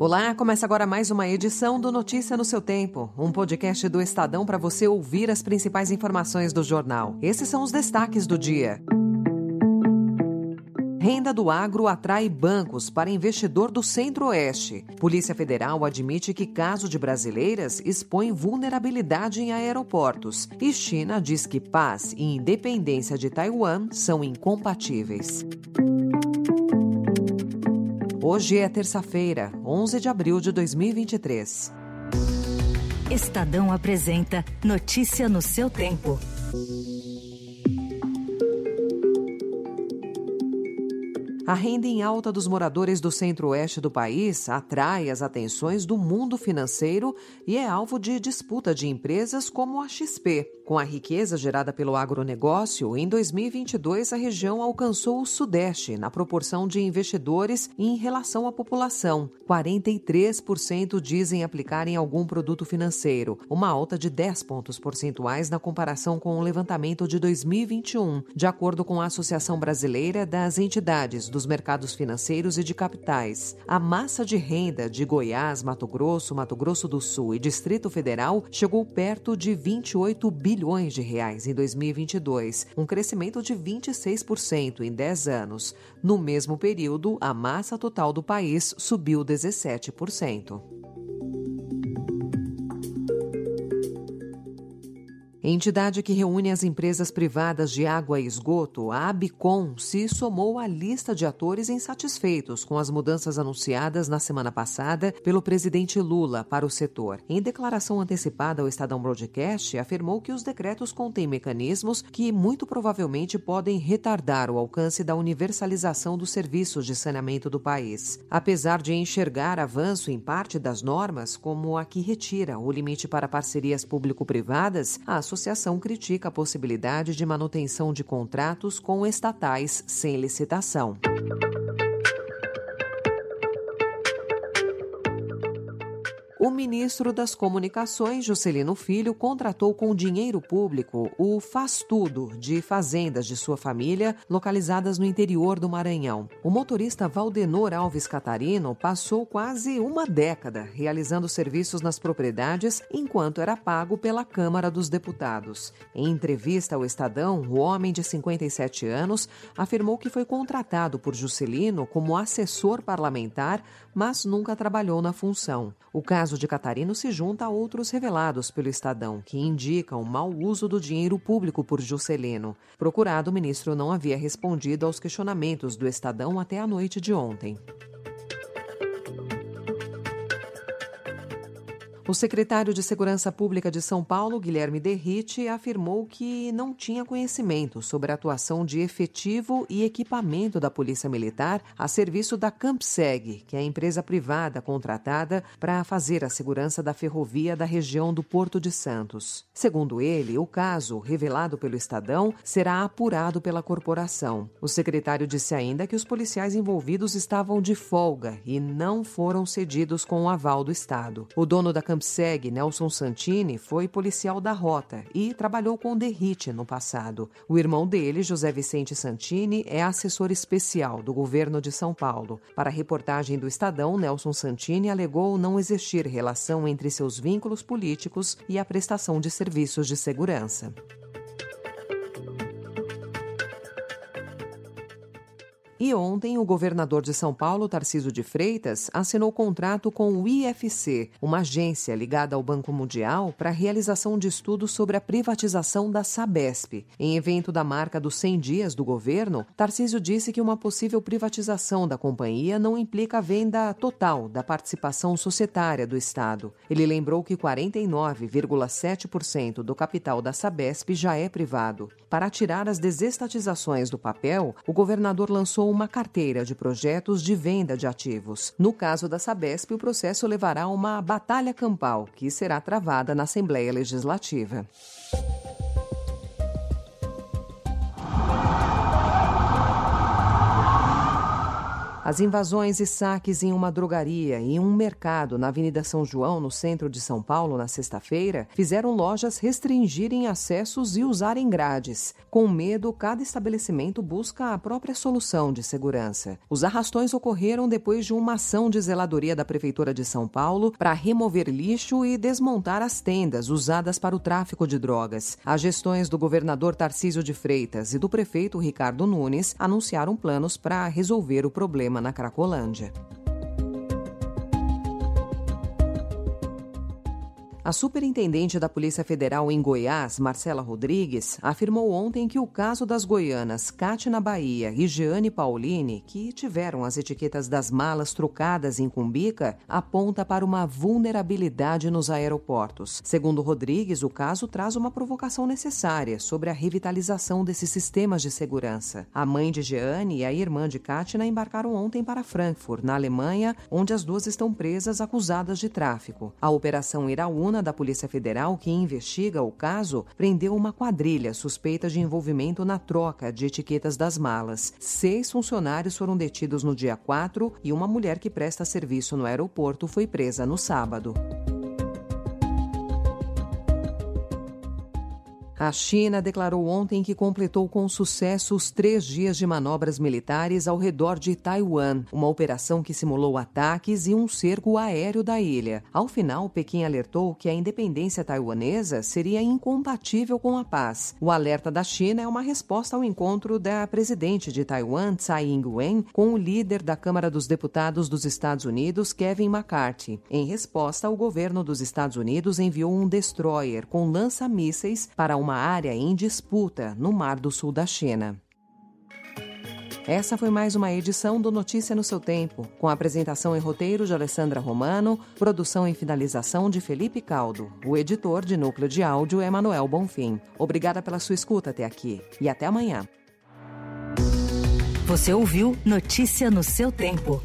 Olá, começa agora mais uma edição do Notícia no seu Tempo, um podcast do Estadão para você ouvir as principais informações do jornal. Esses são os destaques do dia. Renda do agro atrai bancos para investidor do Centro-Oeste. Polícia Federal admite que caso de brasileiras expõe vulnerabilidade em aeroportos. E China diz que paz e independência de Taiwan são incompatíveis. Hoje é terça-feira, 11 de abril de 2023. Estadão apresenta Notícia no seu tempo. A renda em alta dos moradores do centro-oeste do país atrai as atenções do mundo financeiro e é alvo de disputa de empresas como a XP. Com a riqueza gerada pelo agronegócio, em 2022 a região alcançou o Sudeste na proporção de investidores em relação à população. 43% dizem aplicar em algum produto financeiro, uma alta de 10 pontos percentuais na comparação com o levantamento de 2021, de acordo com a Associação Brasileira das Entidades dos Mercados Financeiros e de Capitais. A massa de renda de Goiás, Mato Grosso, Mato Grosso do Sul e Distrito Federal chegou perto de 28 bilhões de reais em 2022, um crescimento de 26% em 10 anos. No mesmo período, a massa total do país subiu 17%. Entidade que reúne as empresas privadas de água e esgoto, a Abicom se somou à lista de atores insatisfeitos com as mudanças anunciadas na semana passada pelo presidente Lula para o setor. Em declaração antecipada ao Estadão Broadcast, afirmou que os decretos contêm mecanismos que muito provavelmente podem retardar o alcance da universalização dos serviços de saneamento do país. Apesar de enxergar avanço em parte das normas, como a que retira o limite para parcerias público-privadas, associação critica a possibilidade de manutenção de contratos com estatais sem licitação. O ministro das Comunicações, Juscelino Filho, contratou com dinheiro público o Faz Tudo de fazendas de sua família localizadas no interior do Maranhão. O motorista Valdenor Alves Catarino passou quase uma década realizando serviços nas propriedades enquanto era pago pela Câmara dos Deputados. Em entrevista ao Estadão, o homem de 57 anos afirmou que foi contratado por Juscelino como assessor parlamentar, mas nunca trabalhou na função. O caso de Catarino se junta a outros revelados pelo Estadão, que indicam mau uso do dinheiro público por Juscelino. Procurado, o ministro não havia respondido aos questionamentos do Estadão até a noite de ontem. O secretário de Segurança Pública de São Paulo, Guilherme Derrite, afirmou que não tinha conhecimento sobre a atuação de efetivo e equipamento da Polícia Militar a serviço da Campseg, que é a empresa privada contratada para fazer a segurança da ferrovia da região do Porto de Santos. Segundo ele, o caso, revelado pelo Estadão, será apurado pela corporação. O secretário disse ainda que os policiais envolvidos estavam de folga e não foram cedidos com o aval do Estado. O dono da Campseg Campseg, Nelson Santini, foi policial da rota e trabalhou com Derrite no passado. O irmão dele, José Vicente Santini, é assessor especial do governo de São Paulo. Para a reportagem do Estadão, Nelson Santini alegou não existir relação entre seus vínculos políticos e a prestação de serviços de segurança. Ontem, o governador de São Paulo, Tarciso de Freitas, assinou contrato com o IFC, uma agência ligada ao Banco Mundial, para a realização de estudos sobre a privatização da Sabesp. Em evento da marca dos 100 dias do governo, Tarciso disse que uma possível privatização da companhia não implica a venda total da participação societária do Estado. Ele lembrou que 49,7% do capital da Sabesp já é privado. Para tirar as desestatizações do papel, o governador lançou uma carteira de projetos de venda de ativos. No caso da Sabesp, o processo levará a uma batalha campal, que será travada na Assembleia Legislativa. As invasões e saques em uma drogaria e um mercado na Avenida São João, no centro de São Paulo, na sexta-feira, fizeram lojas restringirem acessos e usarem grades. Com medo, cada estabelecimento busca a própria solução de segurança. Os arrastões ocorreram depois de uma ação de zeladoria da Prefeitura de São Paulo para remover lixo e desmontar as tendas usadas para o tráfico de drogas. As gestões do governador Tarcísio de Freitas e do prefeito Ricardo Nunes anunciaram planos para resolver o problema na Cracolândia. A superintendente da Polícia Federal em Goiás, Marcela Rodrigues, afirmou ontem que o caso das goianas Cátia Bahia e Jeane Paulini, que tiveram as etiquetas das malas trocadas em Cumbica, aponta para uma vulnerabilidade nos aeroportos. Segundo Rodrigues, o caso traz uma provocação necessária sobre a revitalização desses sistemas de segurança. A mãe de Jeane e a irmã de Kátia embarcaram ontem para Frankfurt, na Alemanha, onde as duas estão presas acusadas de tráfico. A operação Iraúna da Polícia Federal, que investiga o caso, prendeu uma quadrilha suspeita de envolvimento na troca de etiquetas das malas. Seis funcionários foram detidos no dia 4 e uma mulher que presta serviço no aeroporto foi presa no sábado. A China declarou ontem que completou com sucesso os três dias de manobras militares ao redor de Taiwan, uma operação que simulou ataques e um cerco aéreo da ilha. Ao final, Pequim alertou que a independência taiwanesa seria incompatível com a paz. O alerta da China é uma resposta ao encontro da presidente de Taiwan, Tsai Ing-wen, com o líder da Câmara dos Deputados dos Estados Unidos, Kevin McCarthy. Em resposta, o governo dos Estados Unidos enviou um destroyer com lança-mísseis para uma uma área em disputa no Mar do Sul da China. Essa foi mais uma edição do Notícia no seu Tempo, com apresentação e roteiro de Alessandra Romano, produção e finalização de Felipe Caldo. O editor de núcleo de áudio é Manuel Bonfim. Obrigada pela sua escuta até aqui e até amanhã. Você ouviu Notícia no seu Tempo.